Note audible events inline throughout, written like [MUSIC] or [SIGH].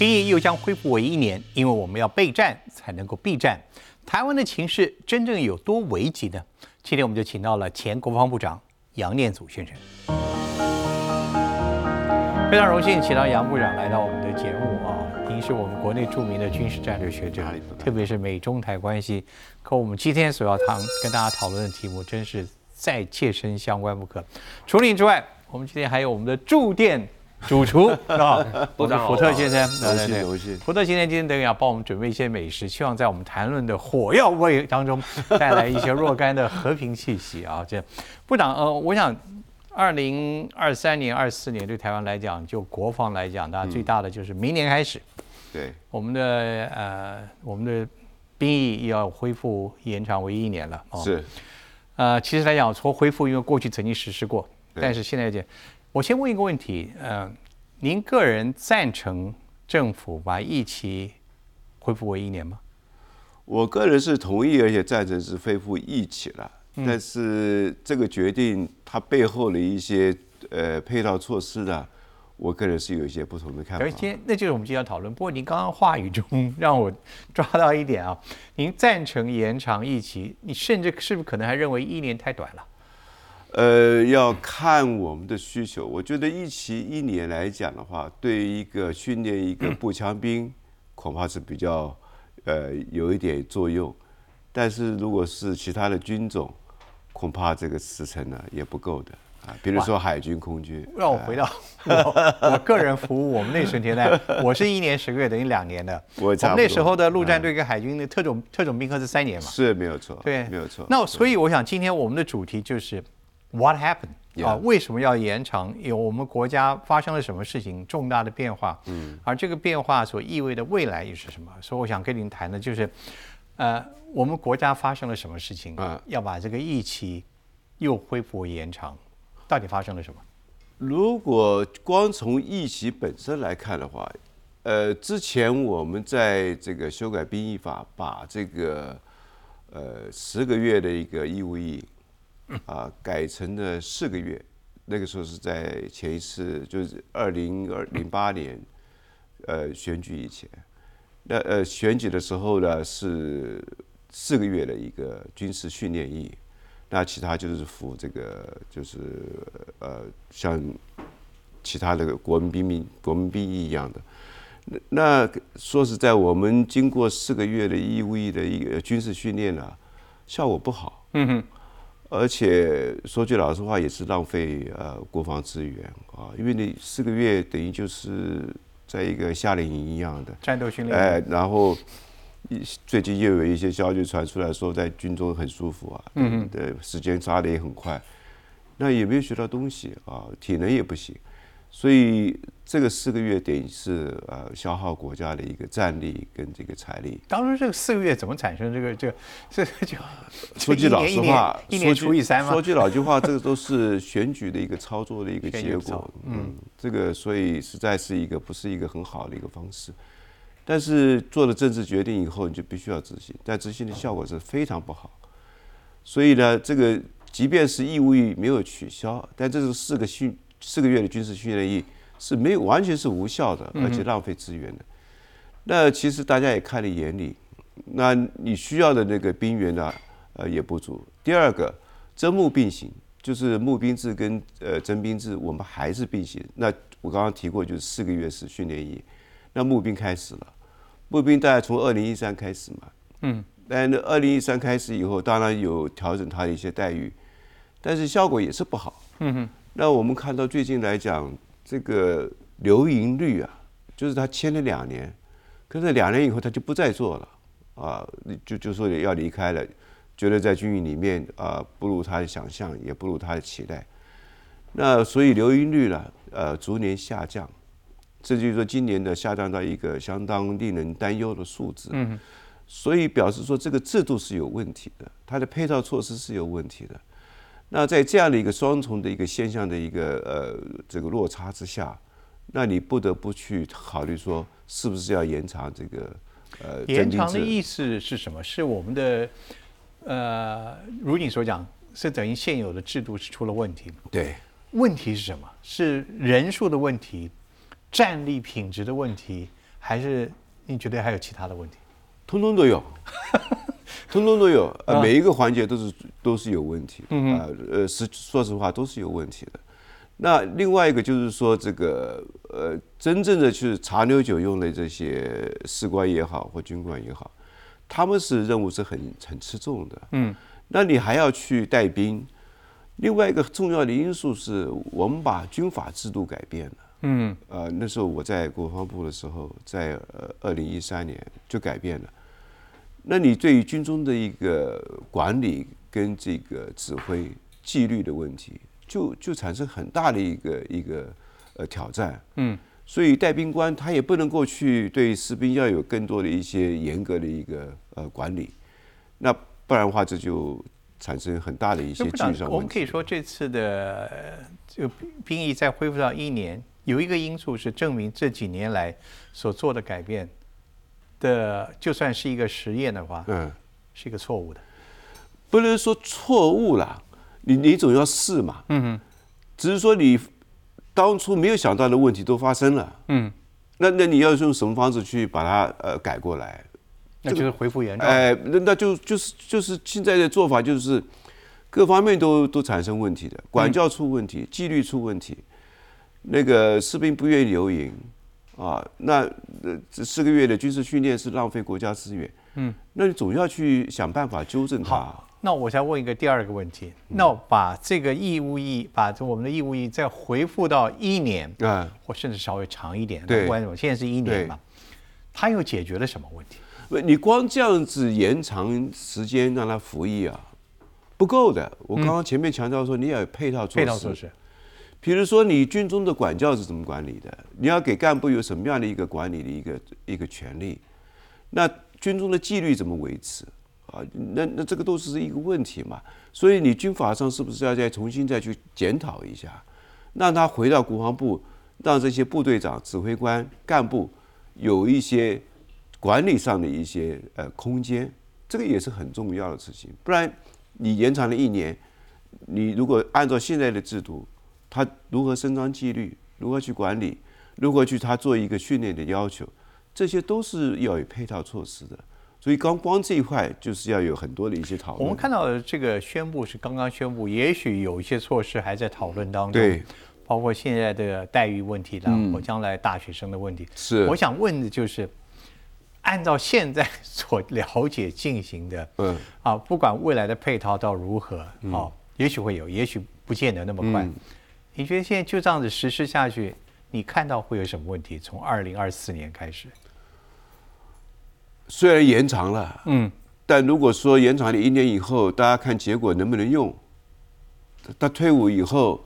兵役又将恢复为一年，因为我们要备战才能够避战。台湾的情势真正有多危急呢？今天我们就请到了前国防部长杨念祖先生，非常荣幸请到杨部长来到我们的节目啊。您是我们国内著名的军事战略学者，特别是美中台关系，可我们今天所要谈跟大家讨论的题目，真是再切身相关不可。除了你之外，我们今天还有我们的驻店。主厨啊，[LAUGHS] 部长福特先生，对对对，福特先生今天等于要帮我们准备一些美食，希望在我们谈论的火药味当中 [LAUGHS] 带来一些若干的和平气息啊。这部长呃，我想二零二三年、二四年对台湾来讲，就国防来讲，大家最大的就是明年开始，对。我们的呃我们的兵役要恢复延长为一年了。是，呃，其实来讲说恢复，因为过去曾经实施过，但是现在讲。我先问一个问题，嗯，您个人赞成政府把疫期恢复为一年吗？我个人是同意，而且赞成是恢复疫期了。但是这个决定它背后的一些呃配套措施呢，我个人是有一些不同的看法。而今那就是我们今天要讨论。不过您刚刚话语中让我抓到一点啊，您赞成延长疫期，你甚至是不是可能还认为一年太短了？呃，要看我们的需求。我觉得一期一年来讲的话，对于一个训练一个步枪兵，恐怕是比较呃有一点作用。但是如果是其他的军种，恐怕这个时程呢也不够的啊。比如说海军、空军。让我回到 [LAUGHS] 我我个人服务，我们那时年代，我是一年十个月，等于两年的。我们那时候的陆战队跟海军的特种特种兵科是三年嘛？是没有错。对，没有错。那所以我想今天我们的主题就是。What happened？啊，为什么要延长？有我们国家发生了什么事情，重大的变化？嗯，而这个变化所意味的未来又是什么？所以我想跟您谈的就是，呃，我们国家发生了什么事情？啊，要把这个疫情又恢复延长，到底发生了什么？如果光从疫情本身来看的话，呃，之前我们在这个修改兵役法，把这个呃十个月的一个义务役。[LAUGHS] 啊，改成了四个月。那个时候是在前一次，就是二零二零八年，呃，选举以前。那呃，选举的时候呢是四个月的一个军事训练役，那其他就是服这个，就是呃，像其他的国民兵兵国民兵役一样的。那那说实在，我们经过四个月的义务役的一个军事训练呢，效果不好。嗯哼。而且说句老实话，也是浪费呃国防资源啊，因为你四个月等于就是在一个夏令营一样的战斗训练。哎，然后最近又有一些消息传出来说，在军中很舒服啊，嗯对，时间抓的也很快，那也没有学到东西啊，体能也不行。所以这个四个月等于是呃消耗国家的一个战力跟这个财力。当初这个四个月怎么产生这个这个这就说句老实话，一年除以三吗？说句老句话，这个都是选举的一个操作的一个结果。嗯，这个所以实在是一个不是一个很好的一个方式。但是做了政治决定以后，你就必须要执行，但执行的效果是非常不好。所以呢，这个即便是义务役没有取消，但这是四个训。四个月的军事训练役是没有完全是无效的，而且浪费资源的。那其实大家也看在眼里，那你需要的那个兵员呢，呃也不足。第二个，征募并行，就是募兵制跟呃征兵制，我们还是并行。那我刚刚提过，就是四个月是训练役，那募兵开始了，募兵大概从二零一三开始嘛，嗯，但二零一三开始以后，当然有调整他的一些待遇，但是效果也是不好，嗯哼。那我们看到最近来讲，这个留盈率啊，就是他签了两年，可是两年以后他就不再做了，啊，就就说要离开了，觉得在军营里面啊不如他的想象，也不如他的期待。那所以留盈率呢，呃，逐年下降，这就是说今年的下降到一个相当令人担忧的数字。嗯，所以表示说这个制度是有问题的，它的配套措施是有问题的。那在这样的一个双重的一个现象的一个呃这个落差之下，那你不得不去考虑说，是不是要延长这个呃延长的意思是什么？是我们的呃，如你所讲，是等于现有的制度是出了问题对，问题是什么？是人数的问题、战力品质的问题，还是你觉得还有其他的问题？通通都有，通通都有，呃，每一个环节都是都是有问题，啊，呃，实说实话都是有问题的。那另外一个就是说，这个呃，真正的去茶牛酒用的这些士官也好或军官也好，他们是任务是很很吃重的，嗯，那你还要去带兵。另外一个重要的因素是我们把军法制度改变了。嗯，呃，那时候我在国防部的时候，在呃二零一三年就改变了。那你对于军中的一个管理跟这个指挥纪律的问题，就就产生很大的一个一个呃挑战。嗯，所以带兵官他也不能够去对士兵要有更多的一些严格的一个呃管理，那不然的话这就产生很大的一些技术上问题。我们可以说这次的这个兵役再恢复到一年。有一个因素是证明这几年来所做的改变的，就算是一个实验的话，嗯，是一个错误的，不能说错误了，你你总要试嘛，嗯哼，只是说你当初没有想到的问题都发生了，嗯，那那你要用什么方式去把它呃改过来？那就是恢复原状，哎，那那就就是就是现在的做法就是各方面都都产生问题的，管教出问题，纪律出问题。那个士兵不愿意留营，啊，那这四个月的军事训练是浪费国家资源。嗯，那你总要去想办法纠正它。那我再问一个第二个问题，那把这个义务役，把我们的义务役再回复到一年，啊，或甚至稍微长一点，对，关现在是一年嘛，他又解决了什么问题？不你光这样子延长时间让他服役啊，不够的。我刚刚前面强调说，你要有配套措施。配套措施。比如说，你军中的管教是怎么管理的？你要给干部有什么样的一个管理的一个一个权利？那军中的纪律怎么维持？啊，那那这个都是一个问题嘛。所以你军法上是不是要再重新再去检讨一下，让他回到国防部，让这些部队长、指挥官、干部有一些管理上的一些呃空间，这个也是很重要的事情。不然你延长了一年，你如果按照现在的制度。他如何伸张纪律？如何去管理？如何去他做一个训练的要求？这些都是要有配套措施的。所以刚光这一块就是要有很多的一些讨论。我们看到这个宣布是刚刚宣布，也许有一些措施还在讨论当中。对，包括现在的待遇问题啦，我将来大学生的问题。是。我想问的就是，按照现在所了解进行的，嗯，啊，不管未来的配套到如何，哦，也许会有，也许不见得那么快。你觉得现在就这样子实施下去，你看到会有什么问题？从二零二四年开始，虽然延长了，嗯，但如果说延长了一年以后，大家看结果能不能用？他退伍以后，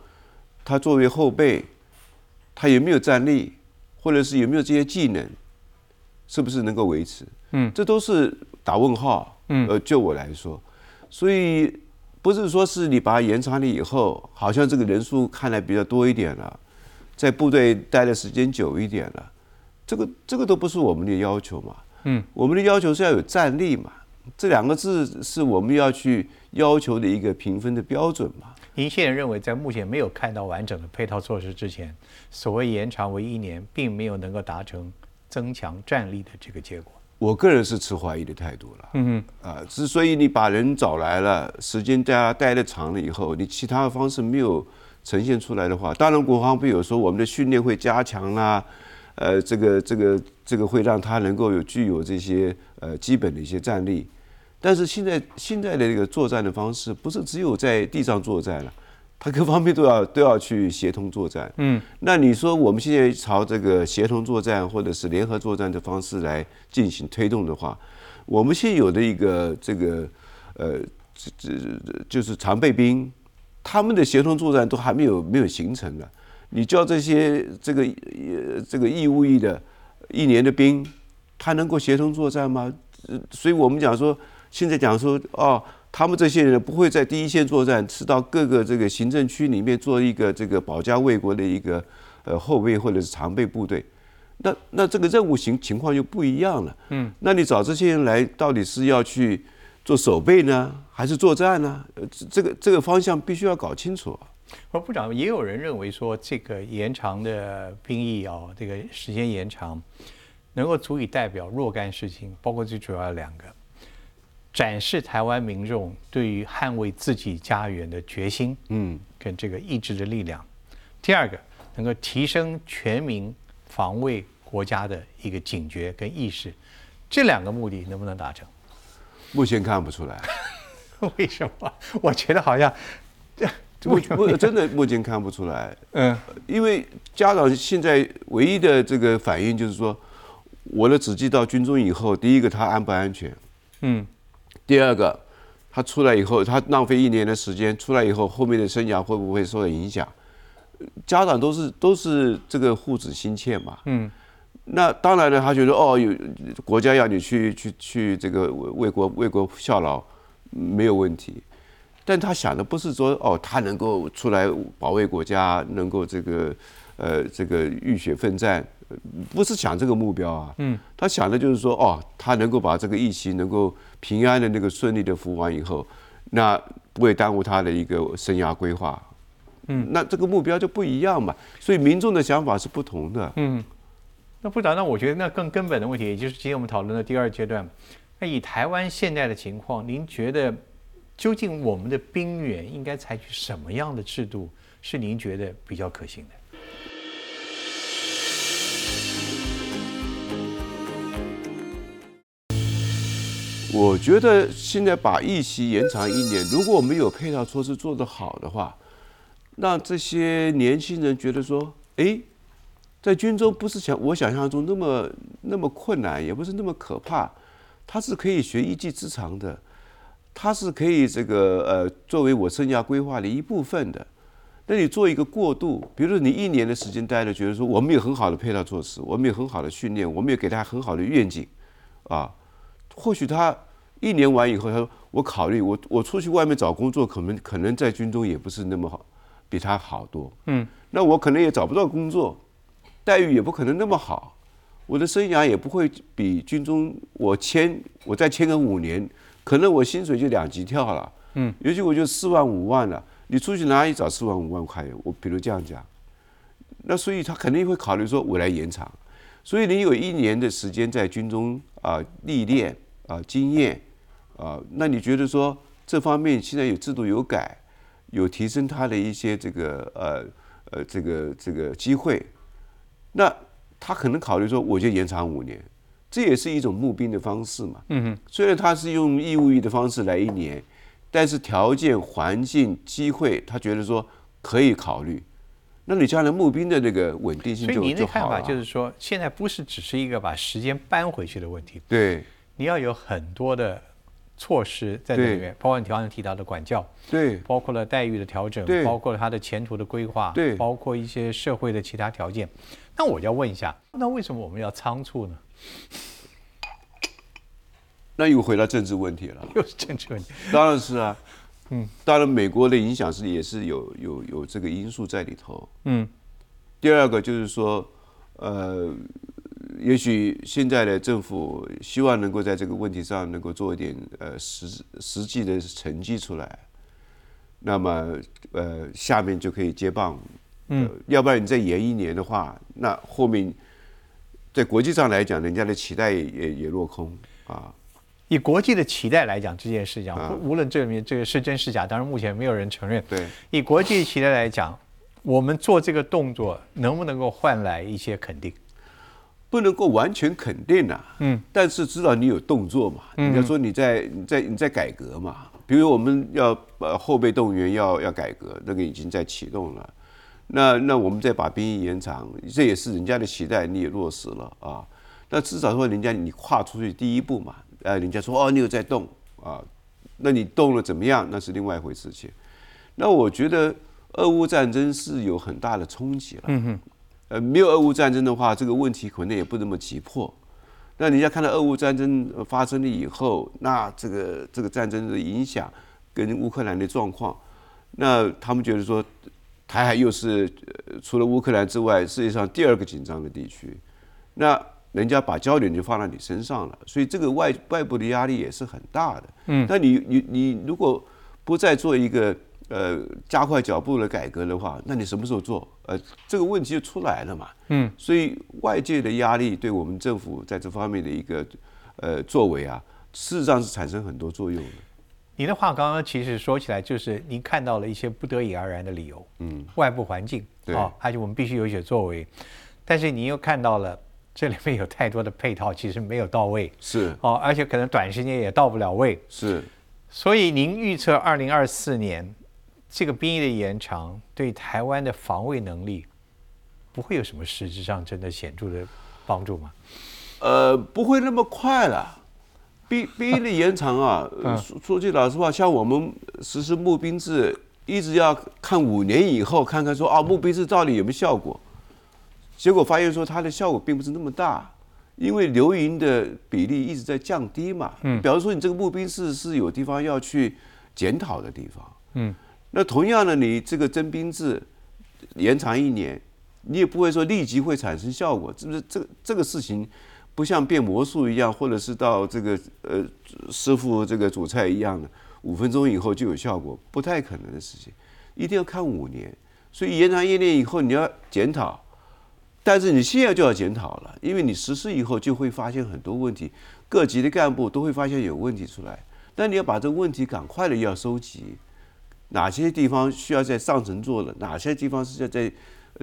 他作为后辈，他有没有战力，或者是有没有这些技能，是不是能够维持？嗯，这都是打问号。嗯，呃，就我来说，所以。不是说是你把它延长了以后，好像这个人数看来比较多一点了，在部队待的时间久一点了，这个这个都不是我们的要求嘛。嗯，我们的要求是要有战力嘛，这两个字是我们要去要求的一个评分的标准嘛。您现在认为，在目前没有看到完整的配套措施之前，所谓延长为一年，并没有能够达成增强战力的这个结果。我个人是持怀疑的态度了。嗯哼，啊，之所以你把人找来了，时间大家待的长了以后，你其他的方式没有呈现出来的话，当然国防部有说我们的训练会加强啦，呃，这个这个这个会让他能够有具有这些呃基本的一些战力，但是现在现在的这个作战的方式不是只有在地上作战了。他各方面都要都要去协同作战，嗯，那你说我们现在朝这个协同作战或者是联合作战的方式来进行推动的话，我们现有的一个这个呃这这就是常备兵，他们的协同作战都还没有没有形成呢。你叫这些这个呃这个义务役的一年的兵，他能够协同作战吗？所以我们讲说，现在讲说哦。他们这些人不会在第一线作战，是到各个这个行政区里面做一个这个保家卫国的一个呃后备或者是常备部队，那那这个任务情情况就不一样了。嗯，那你找这些人来，到底是要去做守备呢，还是作战呢？呃，这个这个方向必须要搞清楚。而部长也有人认为说，这个延长的兵役哦，这个时间延长，能够足以代表若干事情，包括最主要的两个：展示台湾民众对于捍卫自己家园的决心，嗯，跟这个意志的力量；第二个，能够提升全民防卫国家的一个警觉跟意识。这两个目的能不能达成？目前看不出来。[LAUGHS] 为什么？我觉得好像。目目真的目前看不出来，嗯，因为家长现在唯一的这个反应就是说，我的子弟到军中以后，第一个他安不安全，嗯，第二个他出来以后，他浪费一年的时间，出来以后后面的生涯会不会受到影响？家长都是都是这个护子心切嘛，嗯，那当然了，他觉得哦，有国家要你去去去这个为国为国效劳，没有问题。但他想的不是说哦，他能够出来保卫国家，能够这个，呃，这个浴血奋战，不是想这个目标啊。嗯。他想的就是说，哦，他能够把这个疫情能够平安的那个顺利的服完以后，那不会耽误他的一个生涯规划。嗯。那这个目标就不一样嘛，所以民众的想法是不同的。嗯。那部长，那我觉得那更根本的问题，也就是今天我们讨论的第二阶段，那以台湾现在的情况，您觉得？究竟我们的兵员应该采取什么样的制度，是您觉得比较可行的？我觉得现在把役期延长一年，如果我们有配套措施做得好的话，让这些年轻人觉得说，哎，在军中不是想我想象中那么那么困难，也不是那么可怕，他是可以学一技之长的。它是可以这个呃作为我生涯规划的一部分的，那你做一个过渡，比如说你一年的时间待着，觉得说我们有很好的配套措施，我们有很好的训练，我们也给他很好的愿景，啊，或许他一年完以后，他说我考虑我我出去外面找工作，可能可能在军中也不是那么好，比他好多，嗯，那我可能也找不到工作，待遇也不可能那么好，我的生涯也不会比军中我签我再签个五年。可能我薪水就两级跳了，嗯，尤其我就四万五万了，你出去哪里找四万五万块？我比如这样讲，那所以他肯定会考虑说，我来延长。所以你有一年的时间在军中啊历练啊经验啊，那你觉得说这方面现在有制度有改，有提升他的一些这个呃呃这个这个机会，那他可能考虑说，我就延长五年。这也是一种募兵的方式嘛。嗯哼，虽然他是用义务役的方式来一年，但是条件、环境、机会，他觉得说可以考虑。那你将来募兵的那个稳定性就就所以您的看法就是说，现在不是只是一个把时间搬回去的问题。对，你要有很多的措施在里面，包括你刚才提到的管教，对，包括了待遇的调整，对，包括了他的前途的规划，对，包括一些社会的其他条件。那我要问一下，那为什么我们要仓促呢？[LAUGHS] 那又回到政治问题了，[LAUGHS] 又是政治问题，当然是啊，嗯，当然美国的影响是也是有有有这个因素在里头，嗯，第二个就是说，呃，也许现在的政府希望能够在这个问题上能够做一点呃实实际的成绩出来，那么呃下面就可以接棒，嗯，要不然你再延一年的话，那后面。在国际上来讲，人家的期待也也落空啊。以国际的期待来讲，这件事情，无论这里面这个是真是假，当然目前没有人承认。对，以国际期待来讲，我们做这个动作能不能够换来一些肯定？不能够完全肯定呐。嗯。但是知道你有动作嘛？人家说你在你在你在改革嘛？比如我们要呃后备动员要要改革，那个已经在启动了。那那我们再把兵役延长，这也是人家的期待，你也落实了啊。那至少说人家你跨出去第一步嘛，呃，人家说哦你有在动啊，那你动了怎么样？那是另外一回事情。那我觉得俄乌战争是有很大的冲击了。嗯哼。呃，没有俄乌战争的话，这个问题可能也不那么急迫。那人家看到俄乌战争发生了以后，那这个这个战争的影响跟乌克兰的状况，那他们觉得说。台海又是除了乌克兰之外，世界上第二个紧张的地区，那人家把焦点就放在你身上了，所以这个外外部的压力也是很大的。嗯，那你你你如果不再做一个呃加快脚步的改革的话，那你什么时候做？呃，这个问题就出来了嘛。嗯，所以外界的压力对我们政府在这方面的一个呃作为啊，事实上是产生很多作用的。你的话刚刚其实说起来，就是您看到了一些不得已而然的理由，嗯，外部环境，对，而且我们必须有一些作为，但是你又看到了这里面有太多的配套，其实没有到位，是。哦，而且可能短时间也到不了位，是，所以您预测二零二四年这个兵役的延长对台湾的防卫能力不会有什么实质上真的显著的帮助吗？呃，不会那么快了。兵 [LAUGHS] 兵役的延长啊，说说句老实话，像我们实施募兵制，一直要看五年以后，看看说啊，募兵制到底有没有效果？结果发现说它的效果并不是那么大，因为留营的比例一直在降低嘛。嗯，比方说你这个募兵制是有地方要去检讨的地方。嗯，那同样的，你这个征兵制延长一年，你也不会说立即会产生效果，是不是？这个这个事情。不像变魔术一样，或者是到这个呃师傅这个煮菜一样的，五分钟以后就有效果，不太可能的事情，一定要看五年。所以延长一年以后你要检讨，但是你现在就要检讨了，因为你实施以后就会发现很多问题，各级的干部都会发现有问题出来，但你要把这个问题赶快的要收集，哪些地方需要在上层做的，哪些地方是要在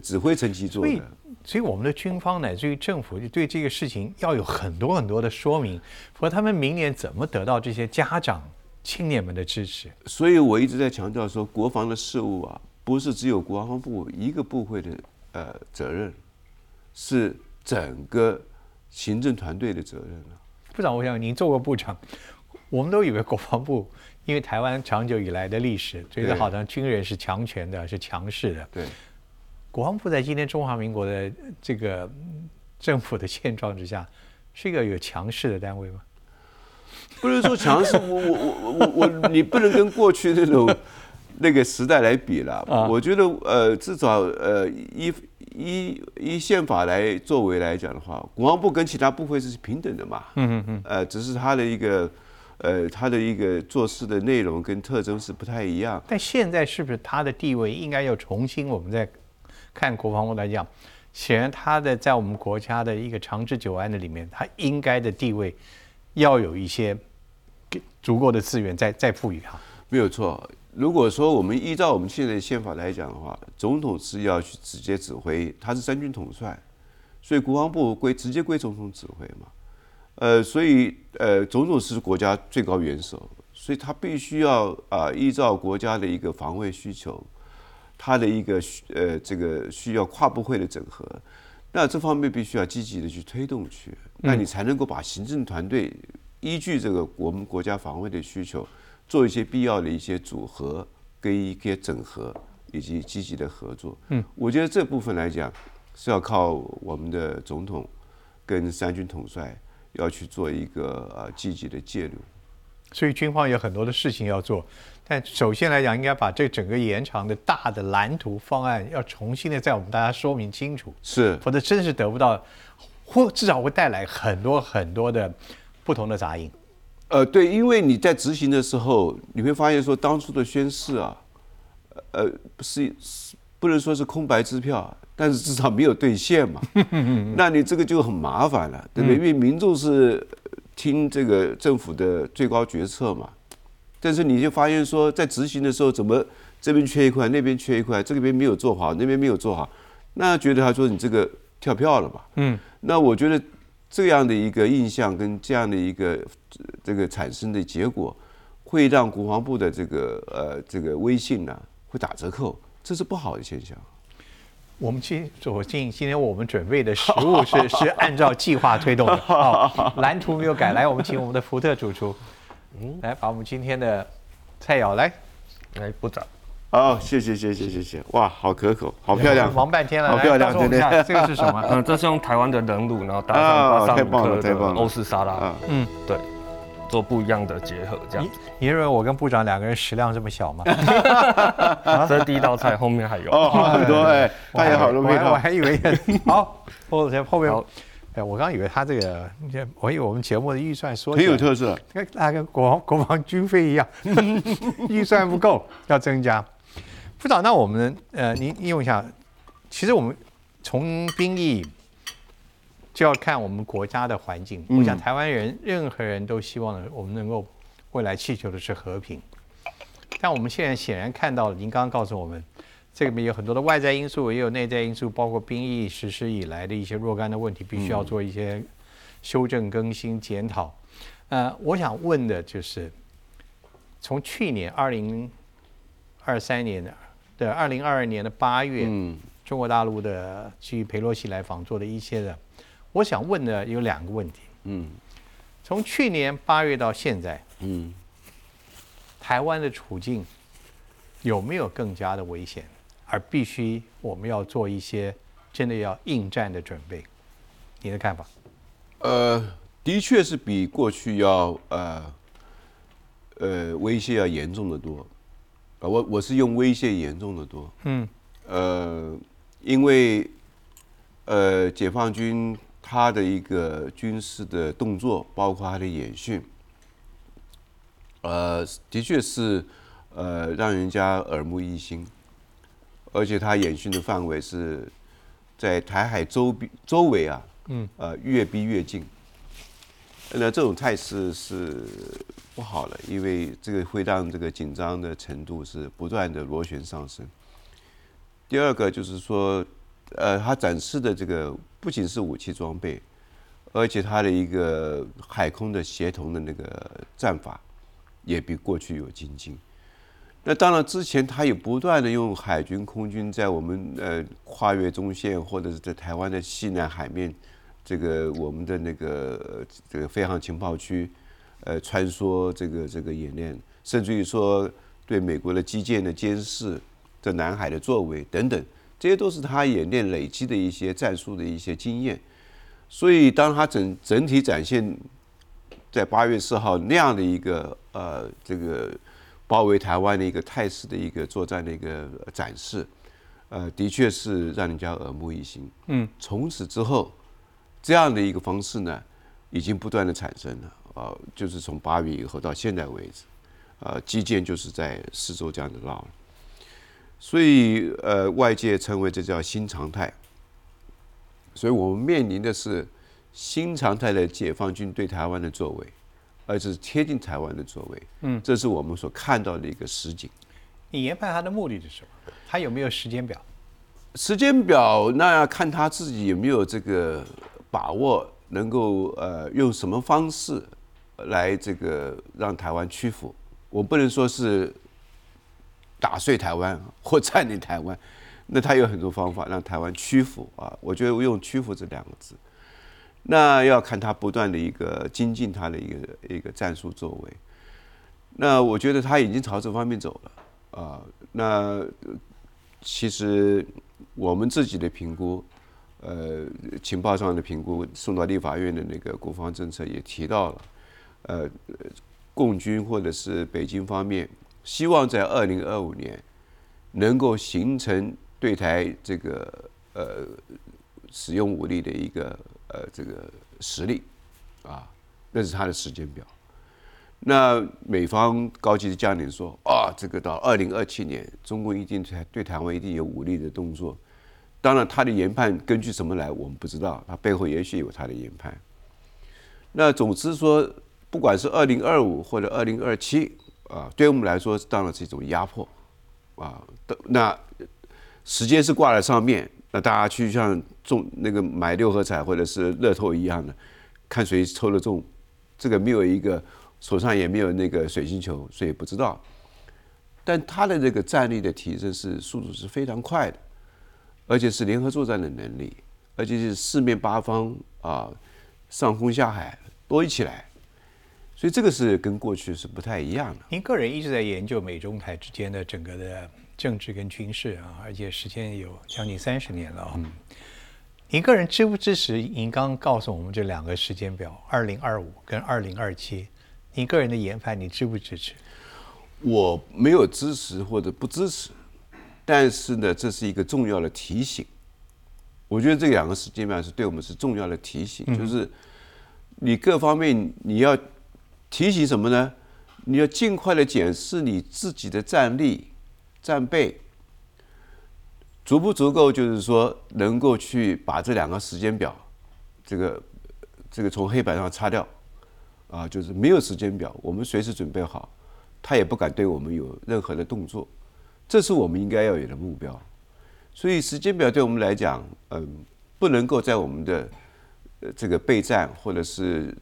指挥层级做的。所以我们的军方乃至于政府就对这个事情要有很多很多的说明，否则他们明年怎么得到这些家长、青年们的支持？所以我一直在强调说，国防的事务啊，不是只有国防部一个部会的呃责任，是整个行政团队的责任了。部长，我想您做过部长，我们都以为国防部，因为台湾长久以来的历史，觉得好像军人是强权的，是强势的。对。国防部在今天中华民国的这个政府的现状之下，是一个有强势的单位吗？不能说强势，[LAUGHS] 我我我我我，你不能跟过去那种 [LAUGHS] 那个时代来比了。我觉得呃，至少呃，依依依宪法来作为来讲的话，国防部跟其他部会是平等的嘛。嗯嗯嗯。呃，只是他的一个呃，他的一个做事的内容跟特征是不太一样。但现在是不是他的地位应该要重新？我们在看国防部来讲，显然他的在我们国家的一个长治久安的里面，他应该的地位要有一些足够的资源再再赋予他。没有错。如果说我们依照我们现在宪法来讲的话，总统是要去直接指挥，他是三军统帅，所以国防部归直接归总统指挥嘛。呃，所以呃，总统是国家最高元首，所以他必须要啊依照国家的一个防卫需求。他的一个呃，这个需要跨部会的整合，那这方面必须要积极的去推动去，那你才能够把行政团队依据这个我们国家防卫的需求，做一些必要的一些组合跟一些整合以及积极的合作。嗯，我觉得这部分来讲是要靠我们的总统跟三军统帅要去做一个呃积极的介入。所以军方有很多的事情要做。但首先来讲，应该把这整个延长的大的蓝图方案要重新的在我们大家说明清楚，是，否则真是得不到，或至少会带来很多很多的不同的杂音。呃，对，因为你在执行的时候，你会发现说当初的宣誓啊，呃，是不能说是空白支票，[LAUGHS] 但是至少没有兑现嘛，[LAUGHS] 那你这个就很麻烦了，对不对？因为民众是听这个政府的最高决策嘛。但是你就发现说，在执行的时候，怎么这边缺一块，那边缺一块，这边没有做好，那边没有做好，那觉得他说你这个跳票了吧？嗯，那我觉得这样的一个印象跟这样的一个这个产生的结果，会让国防部的这个呃这个威信呢会打折扣，这是不好的现象。我们今我今今天我们准备的食物是 [LAUGHS] 是按照计划推动的，好，[LAUGHS] 蓝图没有改，来，我们请我们的福特主厨。嗯，来把我们今天的菜肴来，来部长。哦，谢谢谢谢谢谢，哇，好可口，好漂亮，忙半天了，好漂亮，对对。这个是什么？嗯，这是用台湾的冷卤，然后搭上巴萨姆克的欧式沙拉。嗯，对，做不一样的结合，这样。你认为我跟部长两个人食量这么小吗？[LAUGHS] 这是第一道菜，后面还有。哦，很多哎，他也好多味道。我还以为 [LAUGHS] 好，后面后面。哎，我刚以为他这个，我以为我们节目的预算说很有特色，跟那跟国国防军费一样，[LAUGHS] 预算不够要增加。部长，那我们呃，您用一下其实我们从兵役就要看我们国家的环境。我想台湾人任何人都希望我们能够未来祈求的是和平，但我们现在显然看到了，您刚刚告诉我们，这里面有很多的外在因素，也有内在因素，包括兵役实施以来的一些若干的问题，必须要做一些修正、更新、检讨。呃，我想问的就是，从去年二零二三年的的二零二二年的八月，中国大陆的去佩洛西来访做的一些的，我想问的有两个问题。嗯，从去年八月到现在，嗯，台湾的处境有没有更加的危险，而必须我们要做一些真的要应战的准备？你的看法？呃。的确是比过去要呃呃威胁要严重的多，啊，我我是用威胁严重的多，嗯，呃，因为呃解放军他的一个军事的动作，包括他的演训，呃，的确是呃让人家耳目一新，而且他演训的范围是在台海周边周围啊，嗯，呃越逼越近。那这种态势是不好的，因为这个会让这个紧张的程度是不断的螺旋上升。第二个就是说，呃，他展示的这个不仅是武器装备，而且他的一个海空的协同的那个战法也比过去有精进。那当然，之前他也不断的用海军、空军在我们呃跨越中线或者是在台湾的西南海面。这个我们的那个这个飞航情报区，呃，穿梭这个这个演练，甚至于说对美国的基建的监视，在南海的作为等等，这些都是他演练累积的一些战术的一些经验。所以，当他整整体展现在八月四号那样的一个呃这个包围台湾的一个态势的一个作战的一个展示，呃，的确是让人家耳目一新。嗯，从此之后。这样的一个方式呢，已经不断的产生了啊，就是从八月以后到现在为止，呃，基建就是在四周这样子绕，所以呃，外界称为这叫新常态，所以我们面临的是新常态的解放军对台湾的作为，而是贴近台湾的作为，嗯，这是我们所看到的一个实景。你研判他的目的是什么？他有没有时间表？时间表那要看他自己有没有这个。把握能够呃用什么方式来这个让台湾屈服？我不能说是打碎台湾或占领台湾，那他有很多方法让台湾屈服啊。我觉得用“屈服”这两个字，那要看他不断的一个精进他的一个一个战术作为。那我觉得他已经朝这方面走了啊。那其实我们自己的评估。呃，情报上的评估送到立法院的那个国防政策也提到了，呃，共军或者是北京方面希望在二零二五年能够形成对台这个呃使用武力的一个呃这个实力啊，那是他的时间表。那美方高级的将领说啊，这个到二零二七年，中共一定台对台湾一定有武力的动作。当然，他的研判根据什么来，我们不知道。他背后也许有他的研判。那总之说，不管是二零二五或者二零二七啊，对我们来说当然是一种压迫啊。那时间是挂在上面，那大家去像中那个买六合彩或者是乐透一样的，看谁抽得中。这个没有一个手上也没有那个水晶球，所以不知道。但他的这个战力的提升是速度是非常快的。而且是联合作战的能力，而且是四面八方啊，上空下海多起来，所以这个是跟过去是不太一样的。您个人一直在研究美中台之间的整个的政治跟军事啊，而且时间有将近三十年了啊。您个人支不支持您刚告诉我们这两个时间表，二零二五跟二零二七？您个人的研判，你支不支持？我没有支持或者不支持。但是呢，这是一个重要的提醒。我觉得这两个时间表是对我们是重要的提醒，就是你各方面你要提醒什么呢？你要尽快的检视你自己的战力、战备，足不足够，就是说能够去把这两个时间表，这个这个从黑板上擦掉，啊，就是没有时间表，我们随时准备好，他也不敢对我们有任何的动作，这是我们应该要有的目标。所以时间表对我们来讲，嗯，不能够在我们的这个备战或者是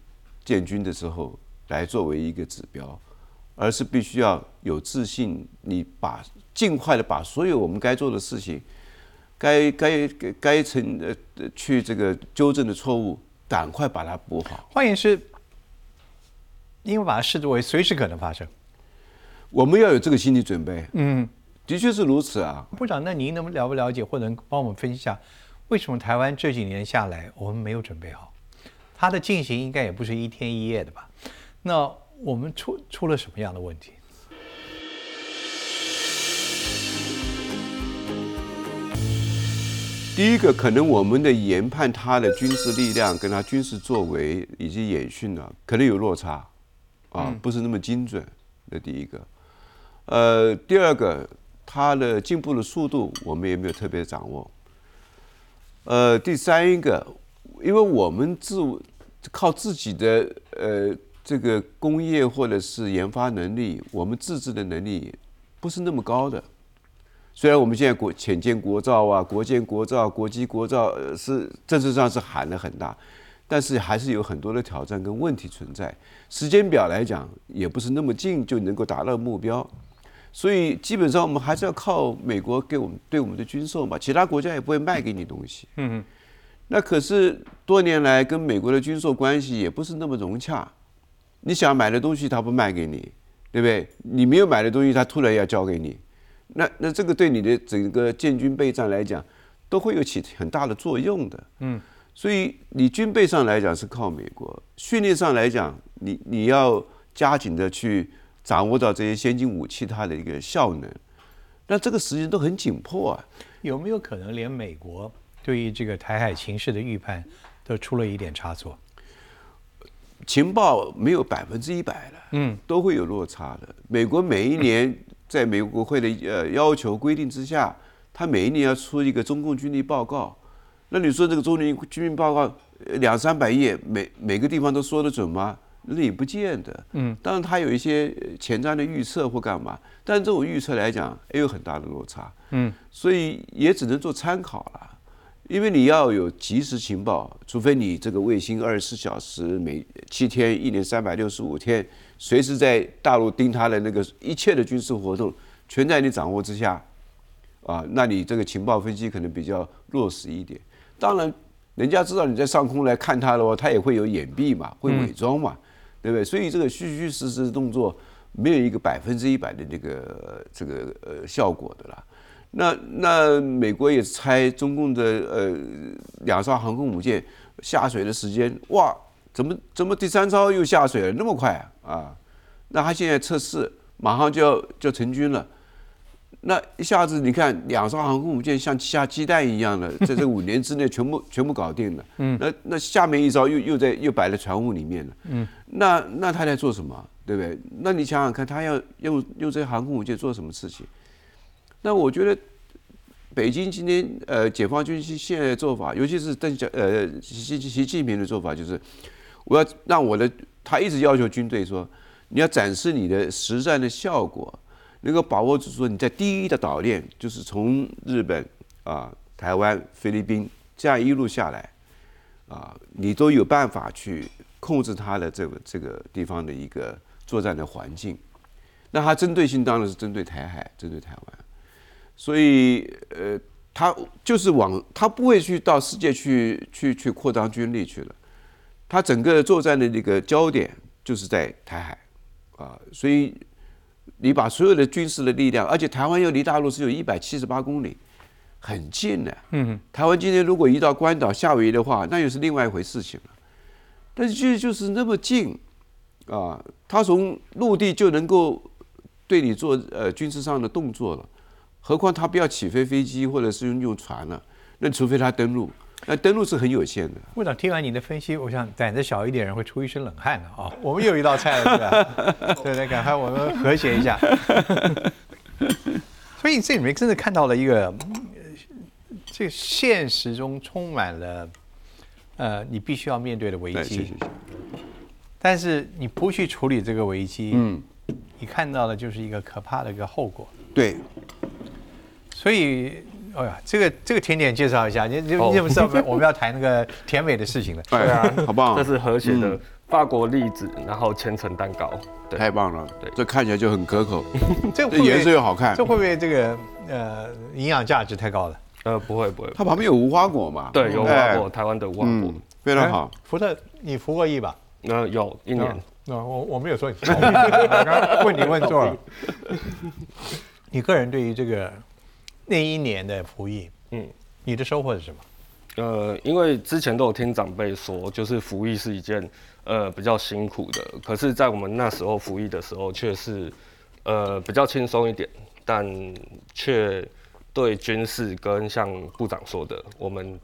建军的时候来作为一个指标，而是必须要有自信，你把尽快的把所有我们该做的事情。该该该该成呃去这个纠正的错误，赶快把它补好。换言之，因为把它视作为随时可能发生，我们要有这个心理准备。嗯，的确是如此啊。部长，那您能不了不了解，或者能帮我们分析一下，为什么台湾这几年下来，我们没有准备好？它的进行应该也不是一天一夜的吧？那我们出出了什么样的问题？第一个，可能我们的研判，他的军事力量跟他军事作为以及演训呢，可能有落差，啊，不是那么精准。那第一个，呃，第二个，他的进步的速度，我们也没有特别掌握。呃，第三一个，因为我们自靠自己的呃这个工业或者是研发能力，我们自制的能力不是那么高的。虽然我们现在国浅见国造啊，国建国造、国际国造是政治上是喊得很大，但是还是有很多的挑战跟问题存在。时间表来讲，也不是那么近就能够达到目标，所以基本上我们还是要靠美国给我们对我们的军售嘛，其他国家也不会卖给你东西。嗯，那可是多年来跟美国的军售关系也不是那么融洽，你想买的东西他不卖给你，对不对？你没有买的东西他突然要交给你。那那这个对你的整个建军备战来讲，都会有起很大的作用的。嗯，所以你军备上来讲是靠美国，训练上来讲，你你要加紧的去掌握到这些先进武器它的一个效能。那这个时间都很紧迫啊。有没有可能连美国对于这个台海情势的预判都出了一点差错？情报没有百分之一百的，嗯，都会有落差的。美国每一年。[COUGHS] 在美国国会的呃要求规定之下，他每一年要出一个中共军力报告。那你说这个中军军力报告两三百页，每每个地方都说得准吗？那也不见得。嗯，当然他有一些前瞻的预测或干嘛，但这种预测来讲也有很大的落差。嗯，所以也只能做参考了。因为你要有及时情报，除非你这个卫星二十四小时每七天一年三百六十五天，随时在大陆盯他的那个一切的军事活动，全在你掌握之下，啊，那你这个情报分析可能比较落实一点。当然，人家知道你在上空来看他的话，他也会有掩蔽嘛，会伪装嘛，对不对？所以这个虚虚实实的动作，没有一个百分之一百的这个这个呃效果的啦。那那美国也猜中共的呃两艘航空母舰下水的时间，哇，怎么怎么第三艘又下水了那么快啊？啊，那他现在测试，马上就要就成军了。那一下子你看两艘航空母舰像下鸡蛋一样的，[LAUGHS] 在这五年之内全部全部搞定了。嗯。那那下面一艘又又在又摆在船坞里面了。嗯。那那他在做什么？对不对？那你想想看，他要用用这些航空母舰做什么事情？那我觉得，北京今天呃，解放军现现在的做法，尤其是邓小呃习习近平的做法，就是我要让我的，他一直要求军队说，你要展示你的实战的效果，能够把握住说你在第一的岛链，就是从日本啊、台湾、菲律宾这样一路下来，啊，你都有办法去控制它的这个这个地方的一个作战的环境。那它针对性当然是针对台海，针对台湾。所以，呃，他就是往他不会去到世界去去去扩张军力去了，他整个作战的那个焦点就是在台海，啊，所以你把所有的军事的力量，而且台湾又离大陆是有一百七十八公里，很近的。嗯。台湾今天如果移到关岛、夏威夷的话，那又是另外一回事情了。但是就就是那么近，啊，他从陆地就能够对你做呃军事上的动作了。何况他不要起飞飞机，或者是用用船了，那除非他登陆，那登陆是很有限的。部长听完你的分析，我想胆子小一点人会出一身冷汗的啊。[LAUGHS] 我们有一道菜了，是吧？对对，赶快我们和谐一下。[LAUGHS] 所以这里面真的看到了一个这现实中充满了呃你必须要面对的危机，但是你不去处理这个危机，嗯，你看到的就是一个可怕的一个后果。对，所以。哎呀，这个这个甜点介绍一下，你你你怎么知道我们要谈那个甜美的事情了？对啊，好棒！这是和谐的法国栗子，然后千层蛋糕，太棒了！对，这看起来就很可口，[LAUGHS] 这颜色又好看，这会不会这个呃营养价值太高了？呃，不会不会，它旁边有无花果嘛？对，有无花果，台湾的无花果，非常好。福特，你服过役吧？呃，有一年。那我我没有说你，刚刚问你问错了。[LAUGHS] 你个人对于这个那一年的服役？嗯，你的收获是什么？呃，因为之前都有听长辈说，就是服役是一件呃比较辛苦的，可是，在我们那时候服役的时候，却是呃比较轻松一点，但却对军事跟像部长说的，我们。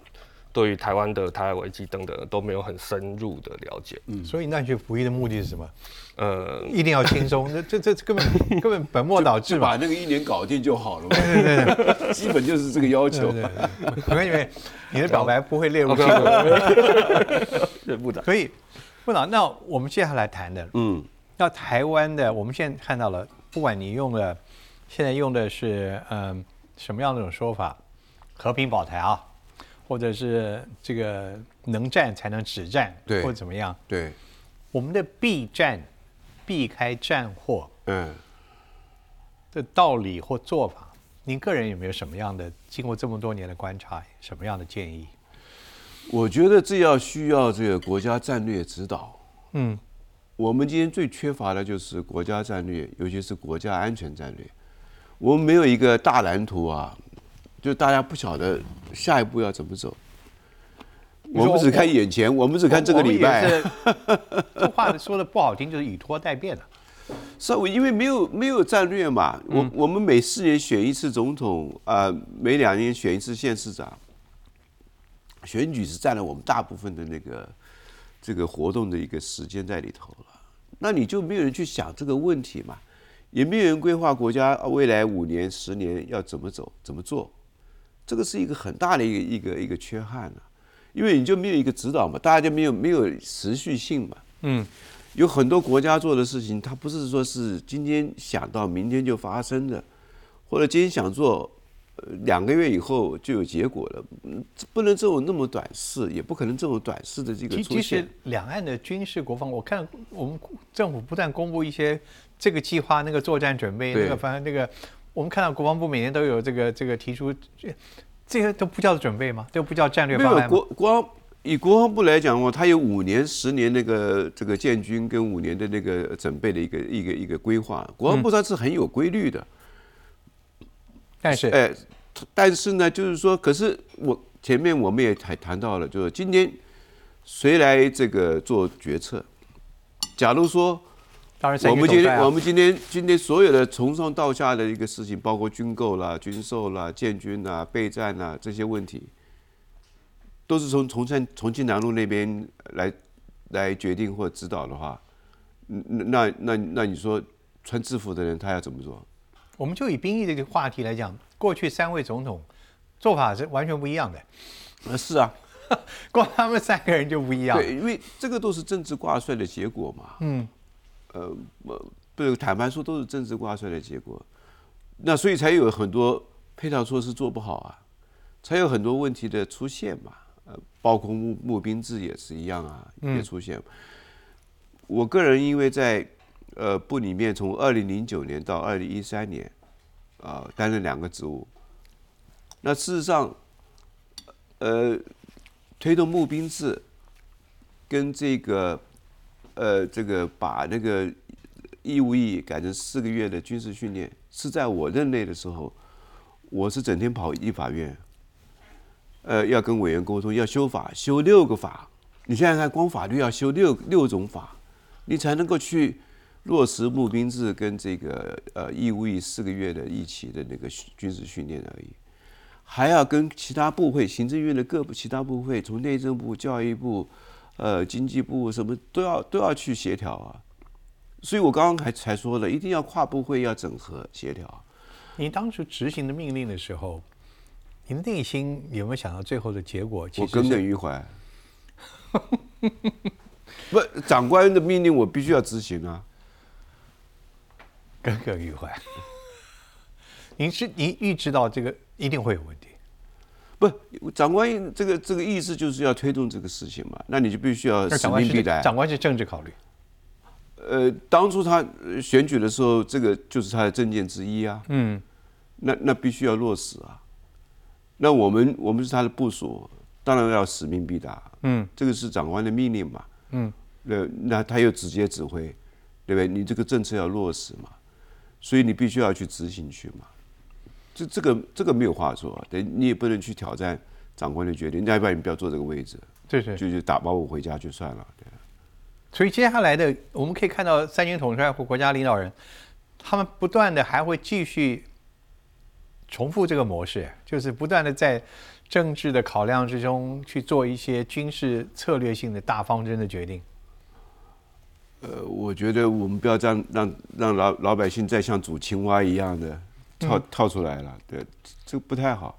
对于台湾的台海危机等等都没有很深入的了解，嗯，所以那去服役的目的是什么？呃，一定要轻松，[LAUGHS] 那这这根本根本本末倒置把那个一年搞定就好了嘛，对对对，[LAUGHS] 基本就是这个要求。我以为你的表白不会列入新对部长。所以部长，那我们接下来谈的，嗯，那台湾的，我们现在看到了，不管你用的现在用的是嗯什么样的一种说法，和平保台啊。或者是这个能战才能止战，对，或者怎么样？对，我们的避战、避开战祸，嗯，的道理或做法，您个人有没有什么样的？经过这么多年的观察，什么样的建议？我觉得这要需要这个国家战略指导。嗯，我们今天最缺乏的就是国家战略，尤其是国家安全战略。我们没有一个大蓝图啊。就大家不晓得下一步要怎么走，我们只看眼前，我们只看这个礼拜。这话说的不好听，就是以拖代变了。是，因为没有没有战略嘛。我我们每四年选一次总统，啊，每两年选一次县市长，选举是占了我们大部分的那个这个活动的一个时间在里头了。那你就没有人去想这个问题嘛？也没有人规划国家未来五年、十年要怎么走、怎么做。这个是一个很大的一个一个一个缺憾呢，因为你就没有一个指导嘛，大家就没有没有持续性嘛。嗯，有很多国家做的事情，它不是说是今天想到明天就发生的，或者今天想做，呃，两个月以后就有结果了。嗯，不能这种那么短视，也不可能这种短视的这个出现。其实两岸的军事国防，我看我们政府不断公布一些这个计划、那个作战准备、那个反正那个。我们看到国防部每年都有这个这个提出，这这些都不叫准备吗？都不叫战略方案吗？国国以国防部来讲的话，它有五年、十年那个这个建军跟五年的那个准备的一个一个一个规划。国防部它是很有规律的，但是哎，但是呢，就是说，可是我前面我们也谈谈到了，就是今天谁来这个做决策？假如说。我们今天，我们今天，今天所有的从上到下的一个事情，包括军购啦、军售啦、建军啦、备战啦这些问题，都是从重庆重庆南路那边来来决定或指导的话，那那那你说穿制服的人他要怎么做？我们就以兵役这个话题来讲，过去三位总统做法是完全不一样的。呃，是啊，[LAUGHS] 光他们三个人就不一样。对，因为这个都是政治挂帅的结果嘛。嗯。呃，不，坦白说都是政治挂帅的结果，那所以才有很多配套措施做不好啊，才有很多问题的出现嘛。呃，包括募募兵制也是一样啊，也出现。我个人因为在呃部里面，从二零零九年到二零一三年，啊，担任两个职务。那事实上，呃，推动募兵制跟这个。呃，这个把那个义务役改成四个月的军事训练，是在我任内的时候，我是整天跑立法院，呃，要跟委员沟通，要修法，修六个法。你现在看，光法律要修六六种法，你才能够去落实募兵制跟这个呃义务役四个月的一期的那个军事训练而已，还要跟其他部会、行政院的各部其他部会，从内政部、教育部。呃，经济部什么都要都要去协调啊，所以我刚刚还才说了，一定要跨部会要整合协调。你当时执行的命令的时候，你的内心有没有想到最后的结果？我耿耿于怀。[LAUGHS] 不，长官的命令我必须要执行啊。耿耿于怀。[LAUGHS] 您是您预知到这个一定会有问题？不，长官这个这个意思就是要推动这个事情嘛，那你就必须要使命必达。长官是政治考虑。呃，当初他选举的时候，这个就是他的政见之一啊。嗯。那那必须要落实啊。那我们我们是他的部署，当然要使命必达。嗯。这个是长官的命令嘛。嗯。那那他又直接指挥，对不对？你这个政策要落实嘛，所以你必须要去执行去嘛。这这个这个没有话说，等你也不能去挑战长官的决定，要不然你不要坐这个位置，对对，就就打包我回家就算了。对。所以接下来的我们可以看到，三军统帅或国家领导人，他们不断的还会继续重复这个模式，就是不断的在政治的考量之中去做一些军事策略性的大方针的决定。呃，我觉得我们不要这样让让老老百姓再像煮青蛙一样的。套套出来了，对，这不太好。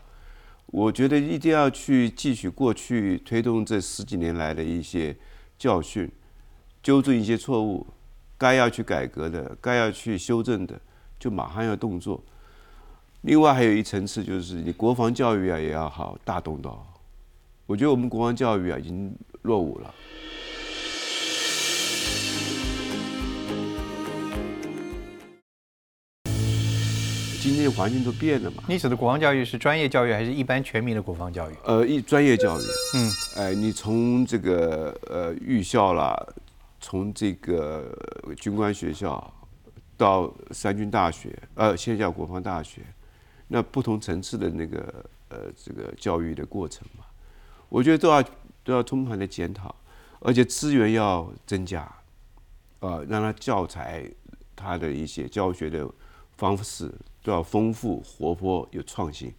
我觉得一定要去汲取过去推动这十几年来的一些教训，纠正一些错误，该要去改革的，该要去修正的，就马上要动作。另外还有一层次就是，你国防教育啊也要好大动刀。我觉得我们国防教育啊已经落伍了。今天环境都变了嘛？你指的国防教育是专业教育还是一般全民的国防教育？呃，一专业教育。嗯，哎，你从这个呃预校啦，从这个军官学校到三军大学，呃，现在叫国防大学，那不同层次的那个呃这个教育的过程嘛，我觉得都要都要通盘的检讨，而且资源要增加，啊，让他教材他的一些教学的方式。都要丰富、活泼、有创新，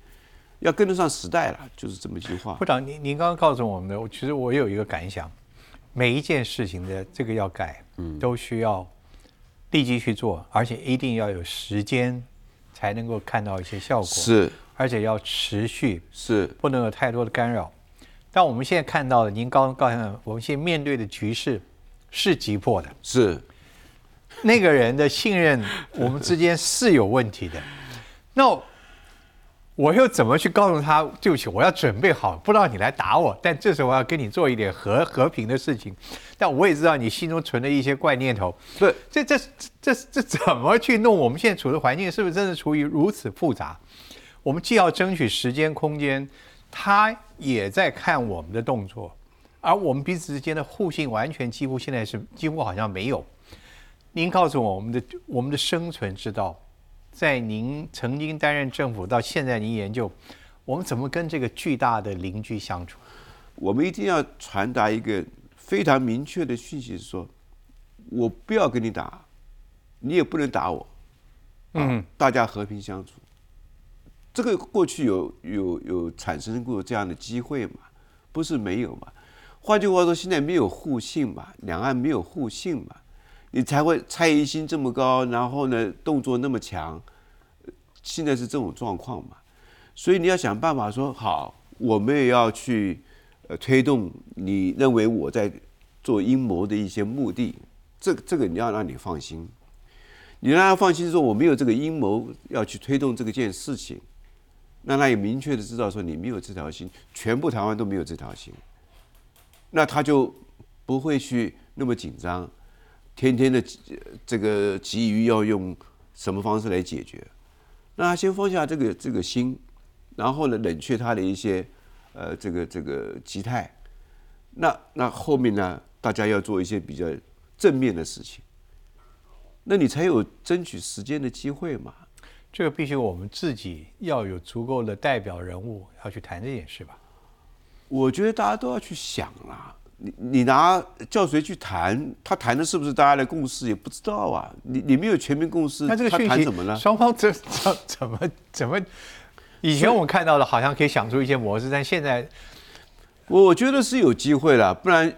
要跟得上时代了，就是这么一句话。部长，您您刚刚告诉我们的，其实我有一个感想，每一件事情的这个要改，嗯，都需要立即去做，而且一定要有时间才能够看到一些效果。是，而且要持续，是，不能有太多的干扰。但我们现在看到的，您刚刚告诉我们现在面对的局势是急迫的，是那个人的信任，我们之间是有问题的。那我又怎么去告诉他？对不起，我要准备好，不让你来打我。但这时候我要跟你做一点和和平的事情。但我也知道你心中存的一些怪念头。对，这这这这怎么去弄？我们现在处的环境是不是真的处于如此复杂？我们既要争取时间空间，他也在看我们的动作，而我们彼此之间的互信完全几乎现在是几乎好像没有。您告诉我，我们的我们的生存之道。在您曾经担任政府到现在，您研究我们怎么跟这个巨大的邻居相处？我们一定要传达一个非常明确的讯息：说，我不要跟你打，你也不能打我，嗯，大家和平相处。这个过去有有有产生过这样的机会嘛？不是没有嘛？换句话说，现在没有互信嘛？两岸没有互信嘛？你才会猜疑心这么高，然后呢，动作那么强，现在是这种状况嘛？所以你要想办法说好，我们也要去呃推动你认为我在做阴谋的一些目的，这这个你要让你放心，你让他放心说我没有这个阴谋要去推动这个件事情，让他也明确的知道说你没有这条心，全部台湾都没有这条心，那他就不会去那么紧张。天天的这个急于要用什么方式来解决？那他先放下这个这个心，然后呢，冷却他的一些呃这个这个急态。那那后面呢，大家要做一些比较正面的事情，那你才有争取时间的机会嘛。这个必须我们自己要有足够的代表人物要去谈这件事吧。我觉得大家都要去想啦。你你拿叫谁去谈？他谈的是不是大家的共识？也不知道啊。你你没有全民共识，那这个讯息怎么了？双方怎怎怎么怎么？以前我们看到的，好像可以想出一些模式，但现在，我觉得是有机会了。不然，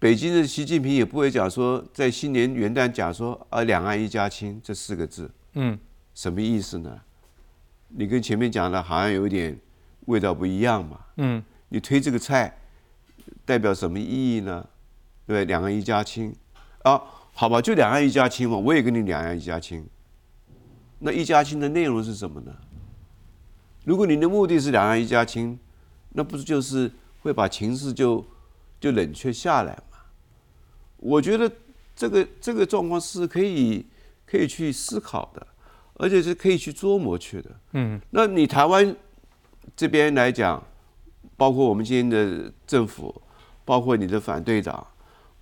北京的习近平也不会讲说，在新年元旦讲说啊“两岸一家亲”这四个字。嗯，什么意思呢？你跟前面讲的好像有点味道不一样嘛。嗯。你推这个菜，代表什么意义呢？对，两岸一家亲。啊，好吧，就两岸一家亲嘛，我也跟你两岸一家亲。那一家亲的内容是什么呢？如果你的目的是两岸一家亲，那不是就是会把情势就就冷却下来嘛？我觉得这个这个状况是可以可以去思考的，而且是可以去琢磨去的。嗯，那你台湾这边来讲，包括我们今天的政府，包括你的反对党，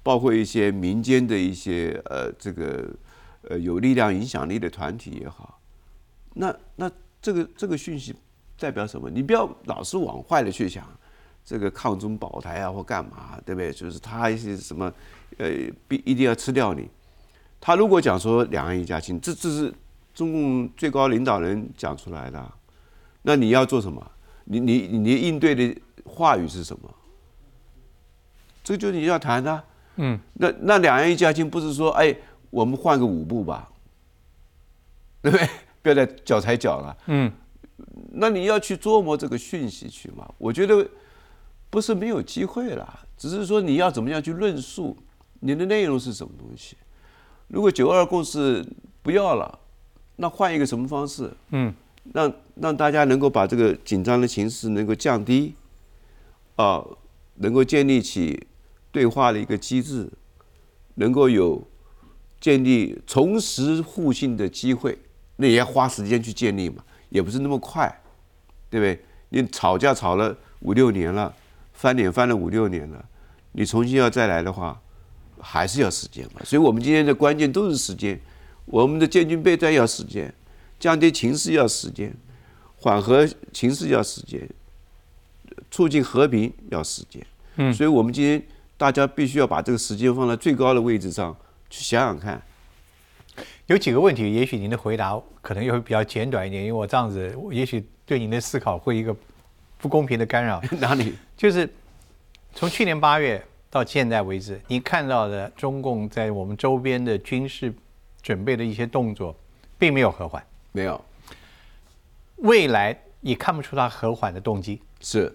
包括一些民间的一些呃这个呃有力量影响力的团体也好，那那这个这个讯息。代表什么？你不要老是往坏的去想，这个抗中保台啊，或干嘛，对不对？就是他一些什么，呃，必一定要吃掉你。他如果讲说两岸一家亲，这这是中共最高领导人讲出来的，那你要做什么？你你你应对的话语是什么？这就是你要谈的。嗯。那那两岸一家亲不是说，哎，我们换个舞步吧，[LAUGHS] 对不对？不要再脚踩脚了。嗯。那你要去琢磨这个讯息去嘛？我觉得不是没有机会了，只是说你要怎么样去论述你的内容是什么东西。如果九二共识不要了，那换一个什么方式？嗯，让让大家能够把这个紧张的形势能够降低，啊，能够建立起对话的一个机制，能够有建立重拾互信的机会，那也要花时间去建立嘛。也不是那么快，对不对？你吵架吵了五六年了，翻脸翻了五六年了，你重新要再来的话，还是要时间嘛。所以我们今天的关键都是时间，我们的建军备战要时间，降低情势要时间，缓和情势要时间，促进和平要时间。嗯，所以我们今天大家必须要把这个时间放在最高的位置上去想想看。有几个问题，也许您的回答可能又会比较简短一点，因为我这样子，也许对您的思考会一个不公平的干扰。[LAUGHS] 哪里？就是从去年八月到现在为止，您看到的中共在我们周边的军事准备的一些动作，并没有和缓，没有，未来也看不出它和缓的动机。是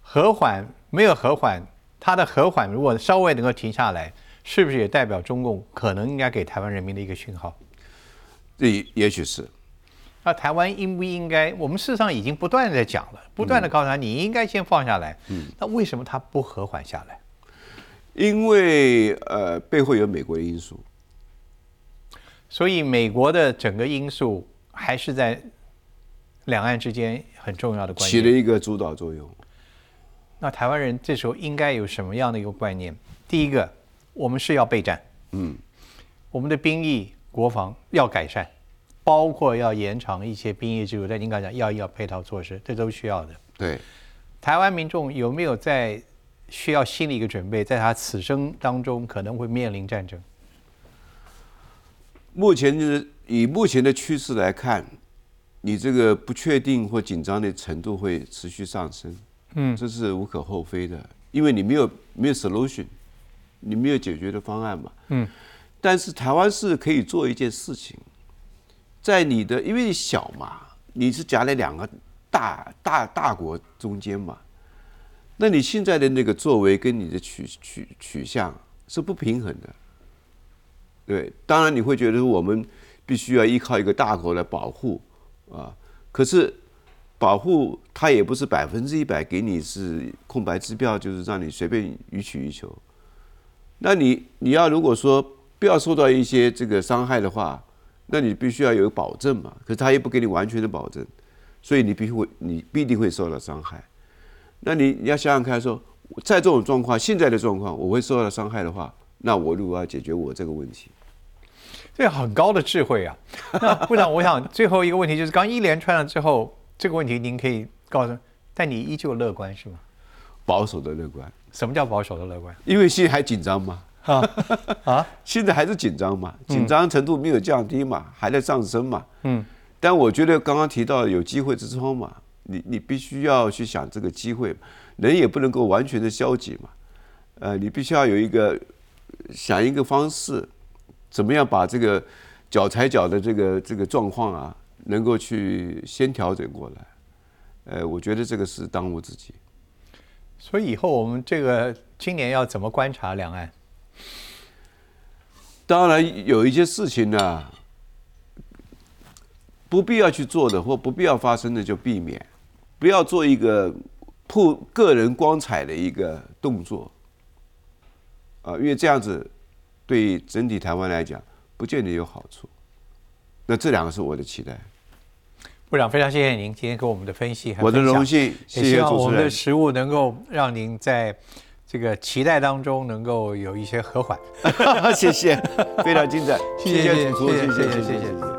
和缓没有和缓，它的和缓如果稍微能够停下来。是不是也代表中共可能应该给台湾人民的一个讯号？这也许是。那台湾应不应该？我们事实上已经不断的在讲了，不断的告诉他，你应该先放下来。嗯。那为什么他不和缓下来？因为呃，背后有美国的因素。所以美国的整个因素还是在两岸之间很重要的关系，起了一个主导作用。那台湾人这时候应该有什么样的一个观念？第一个。我们是要备战，嗯，我们的兵役国防要改善，包括要延长一些兵役制度。在您刚才讲，要要配套措施，这都需要的。对，台湾民众有没有在需要心理一个准备，在他此生当中可能会面临战争？目前就是以目前的趋势来看，你这个不确定或紧张的程度会持续上升，嗯，这是无可厚非的，因为你没有没有 solution。你没有解决的方案嘛？嗯，但是台湾是可以做一件事情，在你的因为你小嘛，你是夹在两个大大大国中间嘛，那你现在的那个作为跟你的取取取向是不平衡的，对，当然你会觉得我们必须要依靠一个大国来保护啊，可是保护它也不是百分之一百给你是空白支票，就是让你随便予取予求。那你你要如果说不要受到一些这个伤害的话，那你必须要有保证嘛。可是他也不给你完全的保证，所以你必须会你必定会受到伤害。那你你要想想看，说在这种状况，现在的状况，我会受到伤害的话，那我如果要解决我这个问题，这很高的智慧啊。[LAUGHS] 那部长，我想最后一个问题就是，刚一连串了之后，这个问题您可以告诉，但你依旧乐观是吗？保守的乐观。什么叫保守的乐观？因为现在还紧张嘛，啊，[LAUGHS] 现在还是紧张嘛，紧张程度没有降低嘛，还在上升嘛。嗯，但我觉得刚刚提到有机会之窗嘛，你你必须要去想这个机会，人也不能够完全的消极嘛，呃，你必须要有一个想一个方式，怎么样把这个脚踩脚的这个这个状况啊，能够去先调整过来。呃，我觉得这个是当务之急。所以以后我们这个今年要怎么观察两岸？当然有一些事情呢，不必要去做的或不必要发生的就避免，不要做一个破个人光彩的一个动作。啊，因为这样子对整体台湾来讲不见得有好处。那这两个是我的期待。部长，非常谢谢您今天给我们的分析我的荣幸，谢谢我们的食物能够让您在这个期待当中能够有一些和缓。[LAUGHS] 谢谢，非常精彩，[LAUGHS] 谢谢主持，谢谢谢谢谢谢。